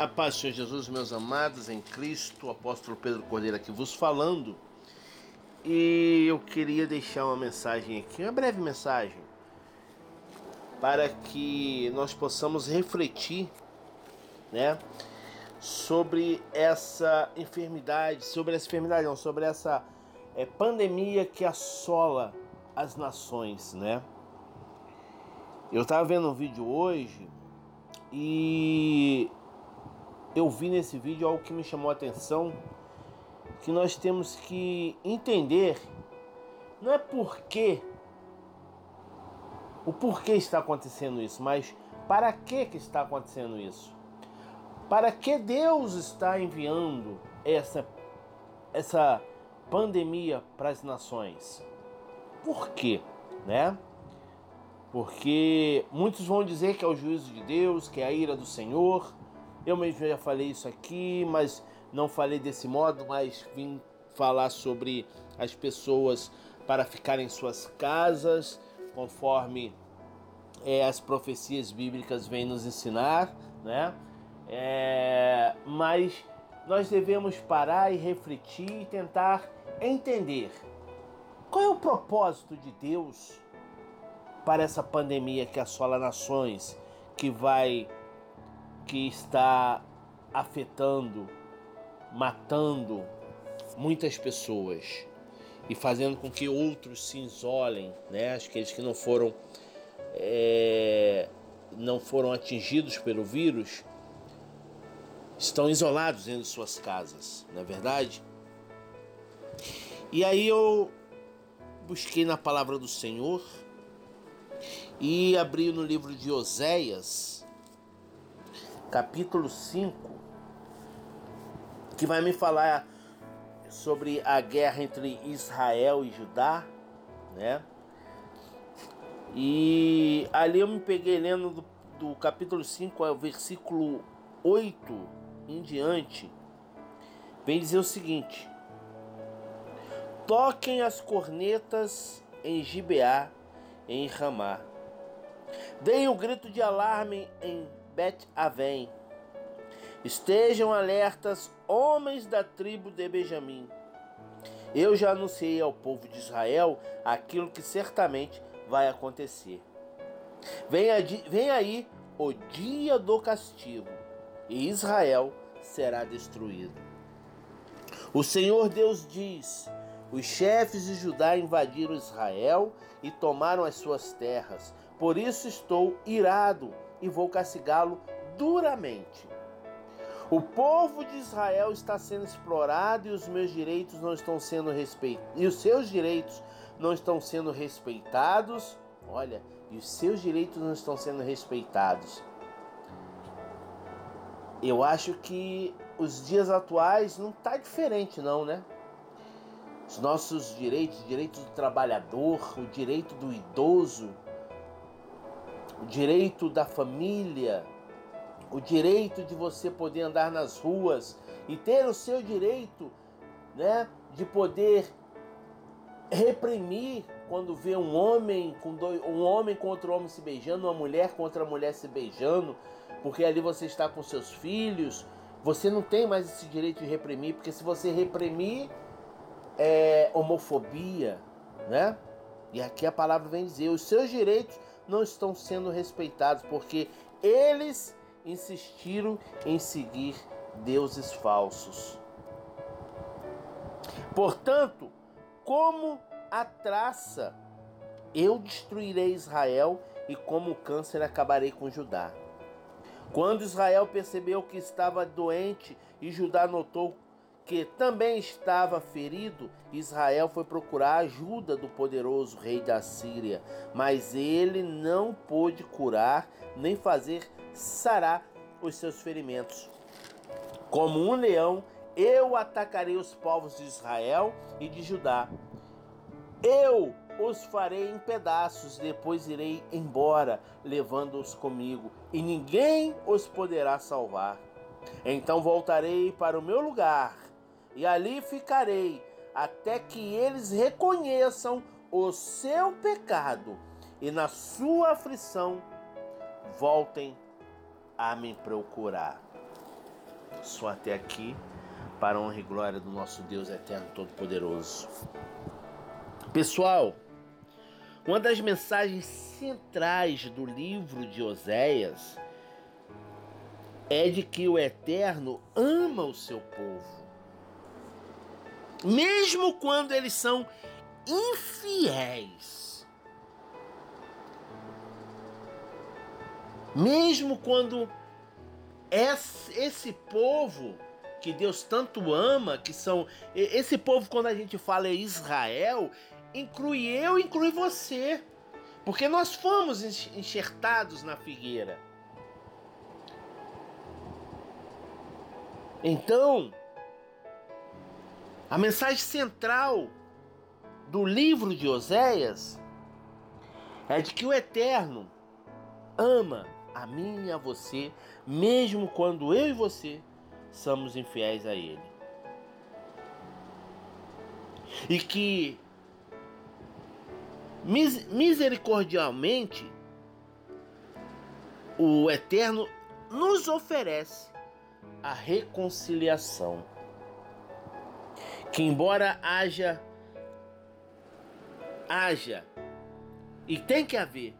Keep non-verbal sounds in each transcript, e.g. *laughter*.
A paz do Senhor Jesus, meus amados em Cristo, o apóstolo Pedro Cordeiro aqui vos falando. E eu queria deixar uma mensagem aqui, uma breve mensagem, para que nós possamos refletir, né, sobre essa enfermidade, sobre essa enfermidade, não, sobre essa é, pandemia que assola as nações, né? Eu estava vendo um vídeo hoje e eu vi nesse vídeo algo que me chamou a atenção, que nós temos que entender não é porque o porquê está acontecendo isso, mas para que que está acontecendo isso? Para que Deus está enviando essa essa pandemia para as nações? Por quê, né? Porque muitos vão dizer que é o juízo de Deus, que é a ira do Senhor, eu mesmo já falei isso aqui, mas não falei desse modo, mas vim falar sobre as pessoas para ficarem em suas casas, conforme é, as profecias bíblicas vêm nos ensinar, né? É, mas nós devemos parar e refletir e tentar entender qual é o propósito de Deus para essa pandemia que assola nações, que vai que está afetando, matando muitas pessoas e fazendo com que outros se isolem, né? Aqueles que não foram é, não foram atingidos pelo vírus estão isolados dentro de suas casas, não é verdade? E aí eu busquei na palavra do Senhor e abri no livro de Oséias, capítulo 5, que vai me falar sobre a guerra entre Israel e Judá, né? E ali eu me peguei lendo do, do capítulo 5 ao versículo 8 em diante. Vem dizer o seguinte: Toquem as cornetas em Gibeá, em Ramá. Deem o grito de alarme em Bet Aven. Estejam alertas, homens da tribo de Benjamim. Eu já anunciei ao povo de Israel aquilo que certamente vai acontecer. Vem, vem aí o dia do castigo, e Israel será destruído. O Senhor Deus diz: os chefes de Judá invadiram Israel e tomaram as suas terras. Por isso estou irado e vou castigá-lo duramente. O povo de Israel está sendo explorado e os meus direitos não estão sendo respeitados. E os seus direitos não estão sendo respeitados. Olha, e os seus direitos não estão sendo respeitados. Eu acho que os dias atuais não tá diferente não, né? Os nossos direitos, o direito do trabalhador, o direito do idoso, o direito da família, o direito de você poder andar nas ruas e ter o seu direito, né, de poder reprimir quando vê um homem com dois, um homem contra um homem se beijando, uma mulher contra a mulher se beijando, porque ali você está com seus filhos, você não tem mais esse direito de reprimir, porque se você reprimir é homofobia, né? E aqui a palavra vem dizer: os seus direitos não estão sendo respeitados porque eles insistiram em seguir deuses falsos. Portanto, como a traça, eu destruirei Israel e como câncer acabarei com Judá. Quando Israel percebeu que estava doente e Judá notou que também estava ferido, Israel foi procurar a ajuda do poderoso rei da Síria, mas ele não pôde curar nem fazer sarar os seus ferimentos. Como um leão, eu atacarei os povos de Israel e de Judá. Eu os farei em pedaços, depois irei embora, levando-os comigo, e ninguém os poderá salvar. Então voltarei para o meu lugar e ali ficarei até que eles reconheçam o seu pecado e na sua aflição voltem a me procurar. Só até aqui, para a honra e glória do nosso Deus eterno todo-poderoso. Pessoal, uma das mensagens centrais do livro de Oséias é de que o Eterno ama o seu povo. Mesmo quando eles são infiéis. Mesmo quando esse povo que Deus tanto ama, que são esse povo quando a gente fala é Israel, inclui eu, inclui você. Porque nós fomos enxertados na figueira. Então, a mensagem central do livro de Oséias é de que o Eterno ama a mim e a você, mesmo quando eu e você somos infiéis a Ele. E que misericordialmente o Eterno nos oferece a reconciliação que embora haja haja e tem que haver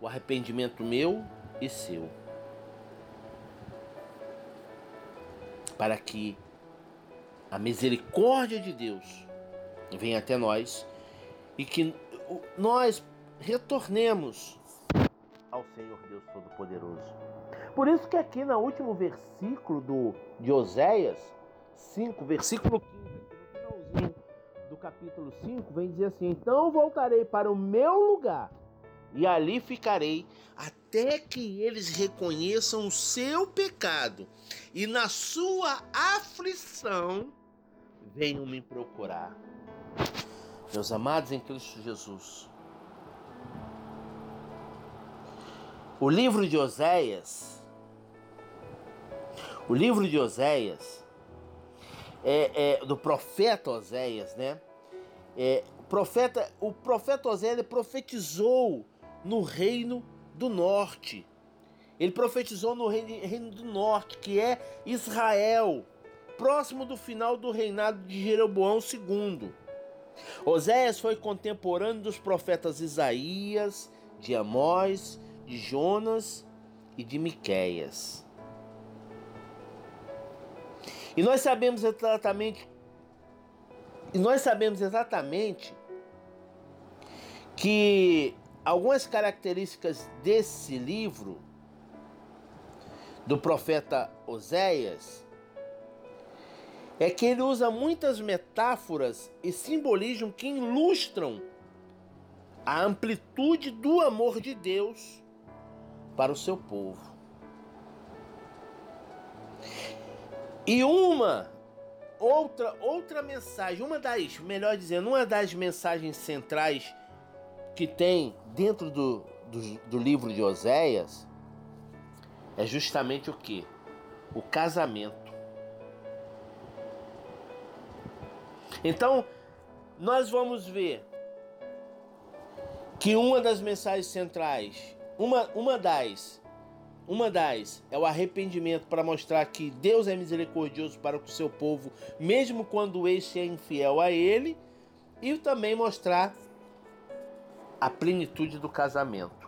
o arrependimento meu e seu para que a misericórdia de Deus venha até nós e que nós retornemos ao Senhor Deus Todo-Poderoso. Por isso que aqui no último versículo do, de Oséias 5, versículo 15, capítulo 5, vem dizer assim: Então voltarei para o meu lugar e ali ficarei até que eles reconheçam o seu pecado e na sua aflição venham me procurar. Meus amados em Cristo Jesus, o livro de Oséias, o livro de Oséias, é, é, do profeta Oséias, né? É, o profeta, o profeta Oséias profetizou no reino do norte. Ele profetizou no reino do norte, que é Israel, próximo do final do reinado de Jeroboão II. Oséias foi contemporâneo dos profetas Isaías, de Amós, de Jonas e de Miqueias. E nós sabemos exatamente e nós sabemos exatamente que algumas características desse livro do profeta Oséias é que ele usa muitas metáforas e simbolismo que ilustram a amplitude do amor de Deus para o seu povo. E uma outra outra mensagem, uma das, melhor dizendo, uma das mensagens centrais que tem dentro do, do, do livro de Oséias é justamente o que? O casamento. Então, nós vamos ver que uma das mensagens centrais, uma, uma das, uma das é o arrependimento para mostrar que Deus é misericordioso para o seu povo, mesmo quando este é infiel a ele, e também mostrar a plenitude do casamento.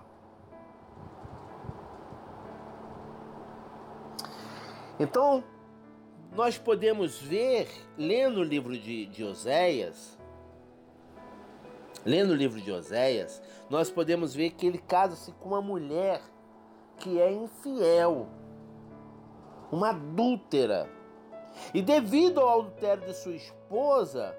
Então, nós podemos ver, lendo o livro de, de Oséias, lendo o livro de Oséias, nós podemos ver que ele casa-se com uma mulher que é infiel, uma adúltera. E devido ao adultério de sua esposa,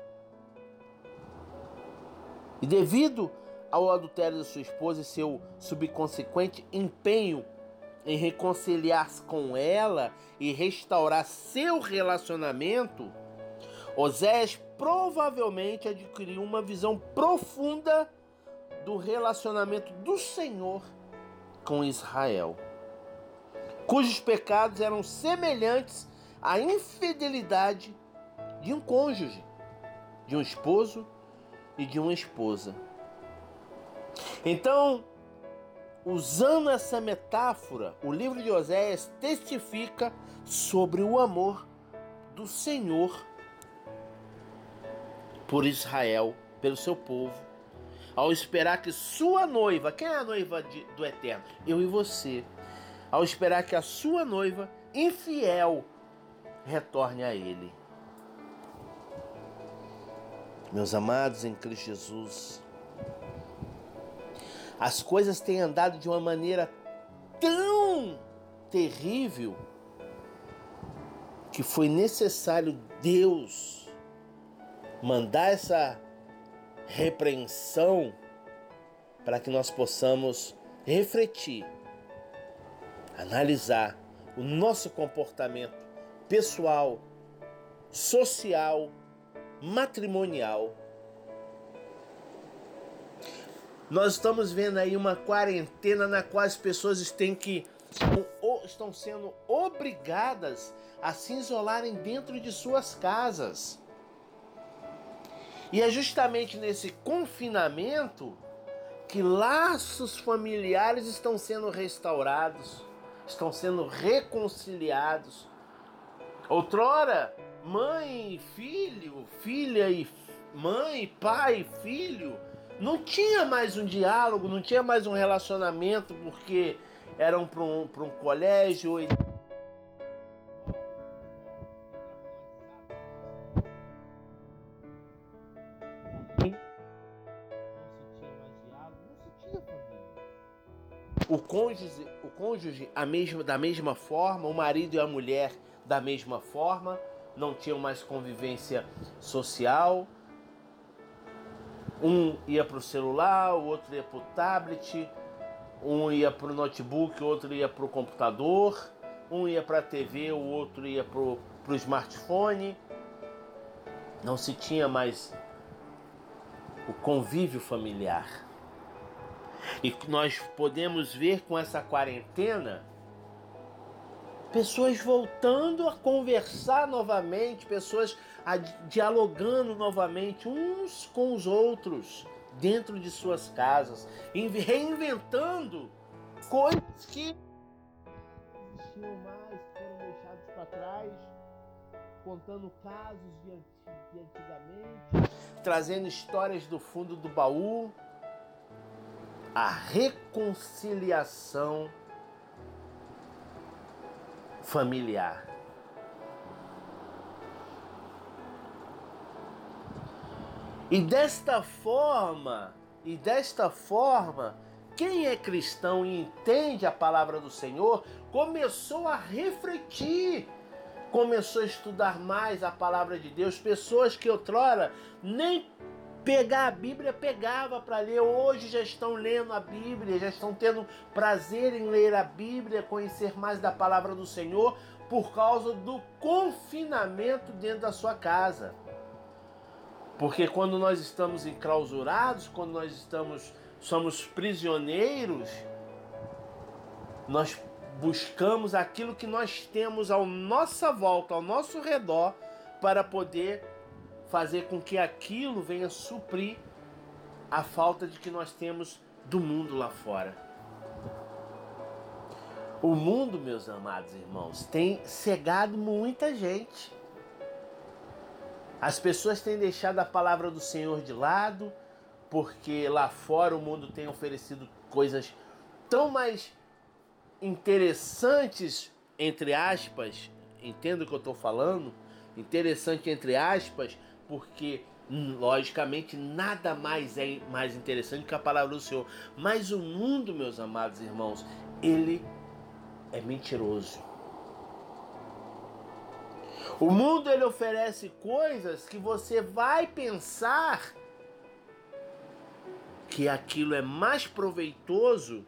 e devido ao adultério de sua esposa e seu subconsequente empenho em reconciliar-se com ela e restaurar seu relacionamento, Osés provavelmente adquiriu uma visão profunda do relacionamento do Senhor com Israel, cujos pecados eram semelhantes à infidelidade de um cônjuge, de um esposo e de uma esposa. Então, usando essa metáfora, o livro de Oséias testifica sobre o amor do Senhor por Israel, pelo seu povo, ao esperar que sua noiva, quem é a noiva de, do Eterno? Eu e você. Ao esperar que a sua noiva, infiel, retorne a Ele. Meus amados em Cristo Jesus, as coisas têm andado de uma maneira tão terrível que foi necessário Deus mandar essa repreensão para que nós possamos refletir, analisar o nosso comportamento pessoal, social, matrimonial. Nós estamos vendo aí uma quarentena na qual as pessoas têm que estão sendo obrigadas a se isolarem dentro de suas casas. E é justamente nesse confinamento que laços familiares estão sendo restaurados, estão sendo reconciliados. Outrora, mãe e filho, filha e mãe, pai e filho, não tinha mais um diálogo, não tinha mais um relacionamento, porque eram para um, um colégio. Cônjuge, o cônjuge a mesma, da mesma forma, o marido e a mulher da mesma forma, não tinham mais convivência social. Um ia para o celular, o outro ia para o tablet, um ia para o notebook, o outro ia para o computador, um ia para a TV, o outro ia para o smartphone. Não se tinha mais o convívio familiar. E nós podemos ver com essa quarentena pessoas voltando a conversar novamente, pessoas dialogando novamente uns com os outros dentro de suas casas, reinventando coisas que existiam mais, foram deixados para trás, contando casos de antigamente, trazendo histórias do fundo do baú, a reconciliação familiar. E desta forma, e desta forma, quem é cristão e entende a palavra do Senhor começou a refletir, começou a estudar mais a palavra de Deus. Pessoas que outrora nem pegar a Bíblia pegava para ler, hoje já estão lendo a Bíblia, já estão tendo prazer em ler a Bíblia, conhecer mais da palavra do Senhor por causa do confinamento dentro da sua casa. Porque quando nós estamos enclausurados, quando nós estamos somos prisioneiros, nós buscamos aquilo que nós temos ao nossa volta, ao nosso redor, para poder fazer com que aquilo venha suprir a falta de que nós temos do mundo lá fora. O mundo, meus amados irmãos, tem cegado muita gente. As pessoas têm deixado a palavra do Senhor de lado, porque lá fora o mundo tem oferecido coisas tão mais interessantes, entre aspas, entendo o que eu estou falando? Interessante entre aspas, porque hum, logicamente nada mais é mais interessante que a palavra do Senhor. Mas o mundo, meus amados irmãos, ele é mentiroso. O mundo ele oferece coisas que você vai pensar que aquilo é mais proveitoso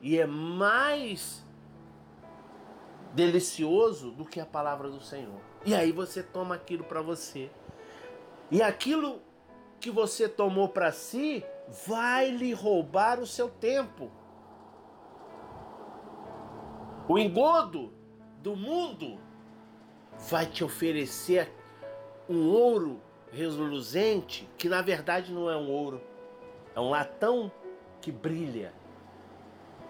e é mais delicioso do que a palavra do Senhor. E aí você toma aquilo para você. E aquilo que você tomou para si vai lhe roubar o seu tempo. O engodo do mundo vai te oferecer um ouro reluzente que na verdade não é um ouro, é um latão que brilha,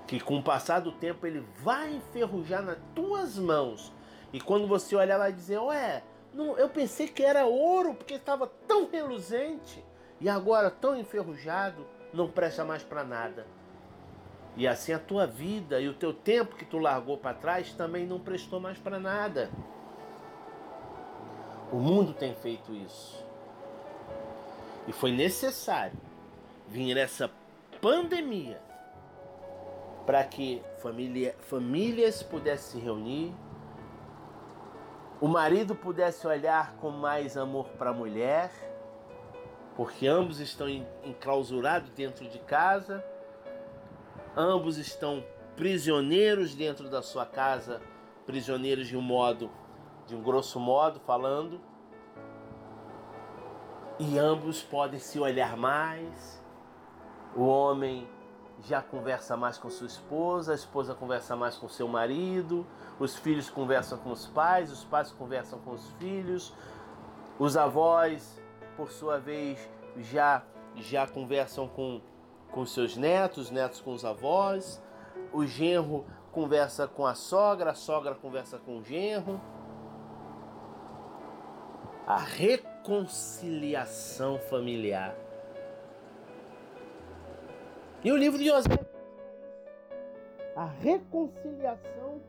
que com o passar do tempo ele vai enferrujar nas tuas mãos. E quando você olhar, vai dizer: Ué, não, eu pensei que era ouro porque estava tão reluzente e agora tão enferrujado, não presta mais para nada. E assim a tua vida e o teu tempo que tu largou para trás também não prestou mais para nada. O mundo tem feito isso. E foi necessário vir essa pandemia para que família, famílias pudessem se reunir, o marido pudesse olhar com mais amor para a mulher, porque ambos estão enclausurados dentro de casa, ambos estão prisioneiros dentro da sua casa, prisioneiros de um modo, de um grosso modo falando, e ambos podem se olhar mais. O homem já conversa mais com sua esposa, a esposa conversa mais com seu marido, os filhos conversam com os pais, os pais conversam com os filhos, os avós, por sua vez, já já conversam com com seus netos, os netos com os avós, o genro conversa com a sogra, a sogra conversa com o genro. A reconciliação familiar e o livro de Oséias, a reconciliação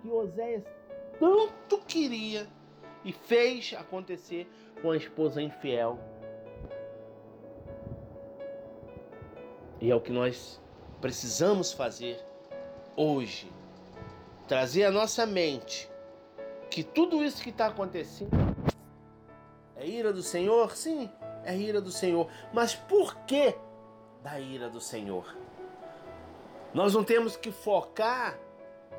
que Oséias tanto queria e fez acontecer com a esposa infiel. E é o que nós precisamos fazer hoje. Trazer à nossa mente que tudo isso que está acontecendo é ira do Senhor? Sim, é ira do Senhor. Mas por que da ira do Senhor. Nós não temos que focar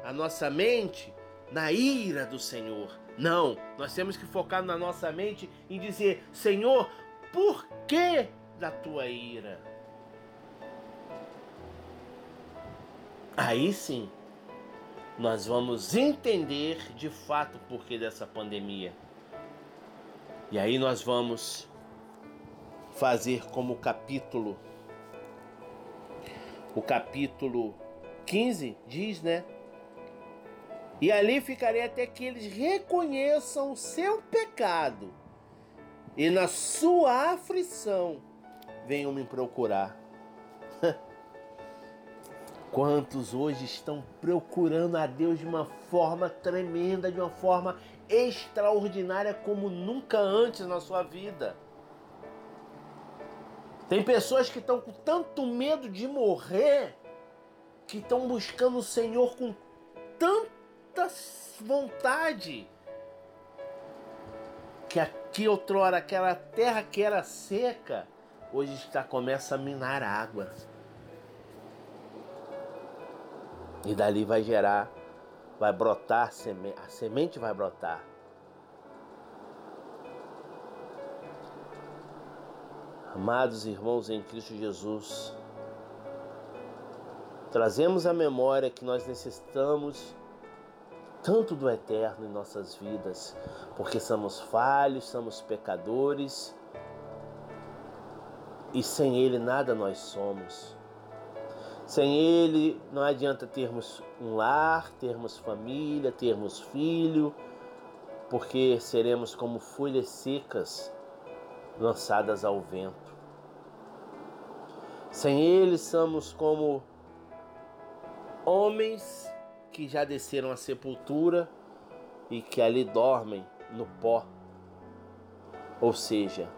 a nossa mente na ira do Senhor. Não, nós temos que focar na nossa mente em dizer: Senhor, por que da tua ira? Aí sim, nós vamos entender de fato o porquê dessa pandemia. E aí nós vamos fazer como capítulo o capítulo 15 diz, né? E ali ficarei até que eles reconheçam o seu pecado e na sua aflição venham me procurar. *laughs* Quantos hoje estão procurando a Deus de uma forma tremenda, de uma forma extraordinária como nunca antes na sua vida? Tem pessoas que estão com tanto medo de morrer que estão buscando o Senhor com tanta vontade que aqui outrora aquela terra que era seca hoje está começa a minar água. E dali vai gerar vai brotar a semente vai brotar Amados irmãos em Cristo Jesus, trazemos a memória que nós necessitamos tanto do eterno em nossas vidas, porque somos falhos, somos pecadores e sem Ele nada nós somos. Sem Ele não adianta termos um lar, termos família, termos filho, porque seremos como folhas secas lançadas ao vento. Sem Ele, somos como homens que já desceram à sepultura e que ali dormem no pó. Ou seja,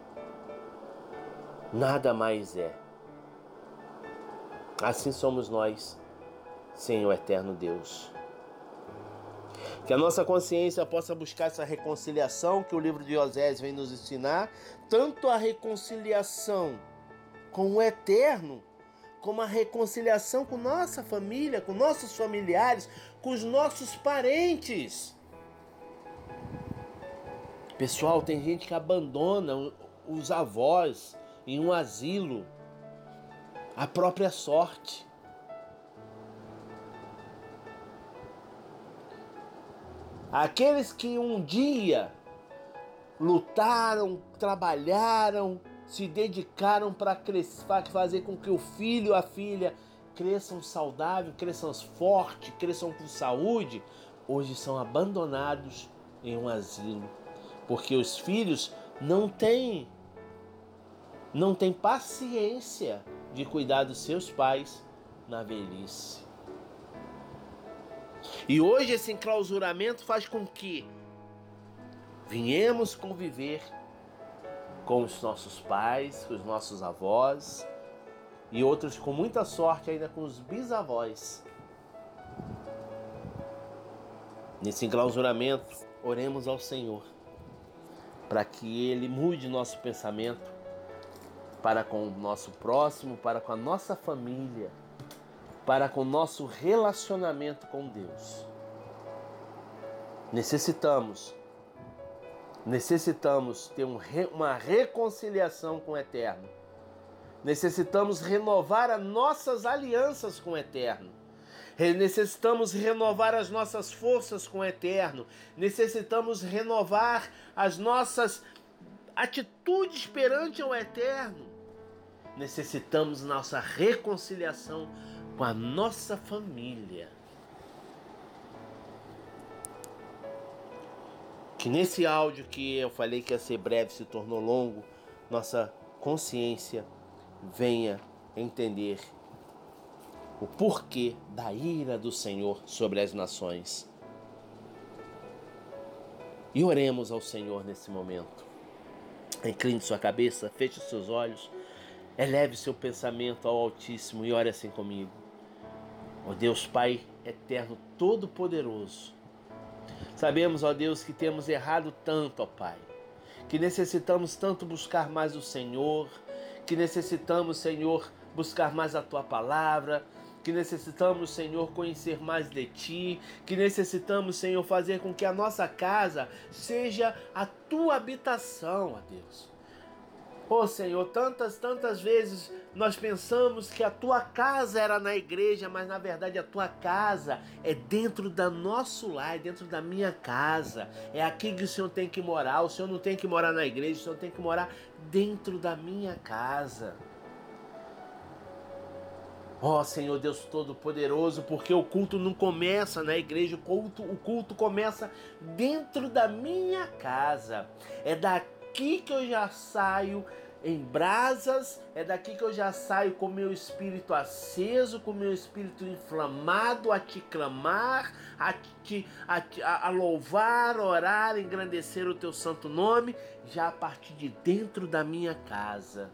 nada mais é. Assim somos nós sem o eterno Deus. Que a nossa consciência possa buscar essa reconciliação que o livro de Osés vem nos ensinar, tanto a reconciliação com o eterno, como a reconciliação com nossa família, com nossos familiares, com os nossos parentes. Pessoal, tem gente que abandona os avós em um asilo, a própria sorte. Aqueles que um dia lutaram, trabalharam, se dedicaram para fazer com que o filho, a filha cresçam saudáveis, cresçam fortes, cresçam com saúde, hoje são abandonados em um asilo, porque os filhos não têm não têm paciência de cuidar dos seus pais na velhice. E hoje esse enclausuramento faz com que venhamos conviver com os nossos pais, com os nossos avós e outros com muita sorte ainda com os bisavós. Nesse enclausuramento, oremos ao Senhor para que Ele mude nosso pensamento para com o nosso próximo, para com a nossa família, para com o nosso relacionamento com Deus. Necessitamos, necessitamos ter um, uma reconciliação com o Eterno. Necessitamos renovar as nossas alianças com o Eterno. Necessitamos renovar as nossas forças com o Eterno. Necessitamos renovar as nossas atitudes perante o Eterno necessitamos nossa reconciliação com a nossa família. Que nesse áudio que eu falei que ia ser breve se tornou longo, nossa consciência venha entender o porquê da ira do Senhor sobre as nações. E oremos ao Senhor nesse momento. Incline sua cabeça, feche seus olhos. Eleve seu pensamento ao Altíssimo e ore assim comigo. Ó Deus Pai eterno, todo-poderoso. Sabemos, ó Deus, que temos errado tanto, ó Pai, que necessitamos tanto buscar mais o Senhor, que necessitamos, Senhor, buscar mais a tua palavra, que necessitamos, Senhor, conhecer mais de Ti, que necessitamos, Senhor, fazer com que a nossa casa seja a tua habitação, ó Deus. Oh Senhor, tantas, tantas vezes nós pensamos que a tua casa era na igreja, mas na verdade a tua casa é dentro da nosso lar, é dentro da minha casa. É aqui que o Senhor tem que morar. O Senhor não tem que morar na igreja, o Senhor tem que morar dentro da minha casa. Ó oh, Senhor Deus Todo-Poderoso, porque o culto não começa na igreja, o culto, o culto começa dentro da minha casa. É daqui daqui que eu já saio em brasas, é daqui que eu já saio com meu espírito aceso, com meu espírito inflamado a te clamar, a, te, a, a louvar, orar, engrandecer o teu santo nome, já a partir de dentro da minha casa.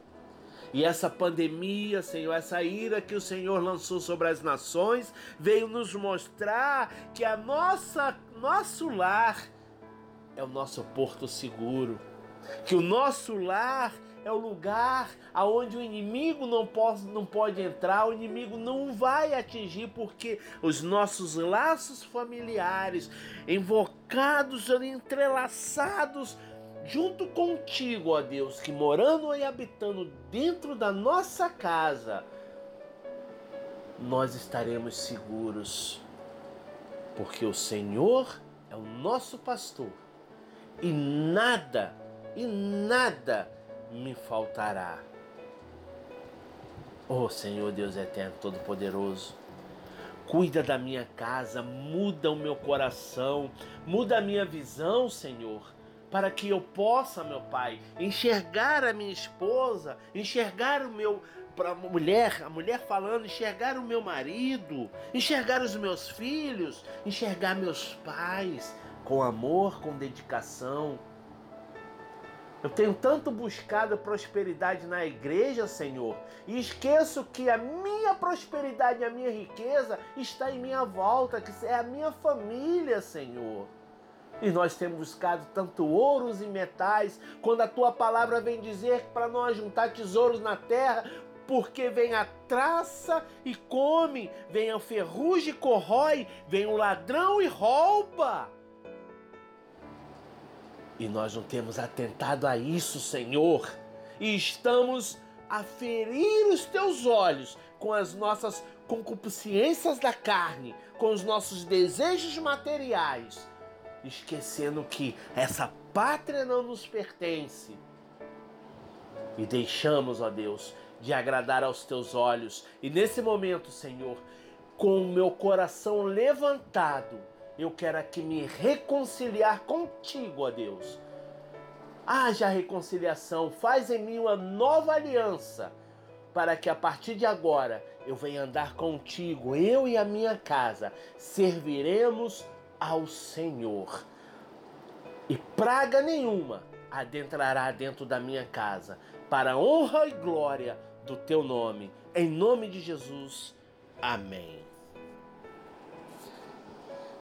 E essa pandemia, Senhor, essa ira que o Senhor lançou sobre as nações, veio nos mostrar que a nossa nosso lar é o nosso porto seguro que o nosso lar é o lugar aonde o inimigo não pode, não pode entrar, o inimigo não vai atingir, porque os nossos laços familiares, invocados, entrelaçados, junto contigo, ó Deus, que morando e habitando dentro da nossa casa, nós estaremos seguros, porque o Senhor é o nosso pastor e nada e nada me faltará. Oh Senhor Deus eterno, todo-poderoso, cuida da minha casa, muda o meu coração, muda a minha visão, Senhor, para que eu possa, meu Pai, enxergar a minha esposa, enxergar o meu para a mulher, a mulher falando, enxergar o meu marido, enxergar os meus filhos, enxergar meus pais com amor, com dedicação eu tenho tanto buscado prosperidade na igreja, Senhor, e esqueço que a minha prosperidade, a minha riqueza está em minha volta, que é a minha família, Senhor. E nós temos buscado tanto ouros e metais, quando a tua palavra vem dizer para nós juntar tesouros na terra, porque vem a traça e come, vem a ferrugem e corrói, vem o ladrão e rouba. E nós não temos atentado a isso, Senhor. E estamos a ferir os teus olhos com as nossas concupiscências da carne, com os nossos desejos materiais, esquecendo que essa pátria não nos pertence. E deixamos, ó Deus, de agradar aos teus olhos. E nesse momento, Senhor, com o meu coração levantado, eu quero aqui me reconciliar contigo, ó Deus. Haja reconciliação, faz em mim uma nova aliança, para que a partir de agora eu venha andar contigo, eu e a minha casa, serviremos ao Senhor. E praga nenhuma adentrará dentro da minha casa, para honra e glória do teu nome. Em nome de Jesus. Amém.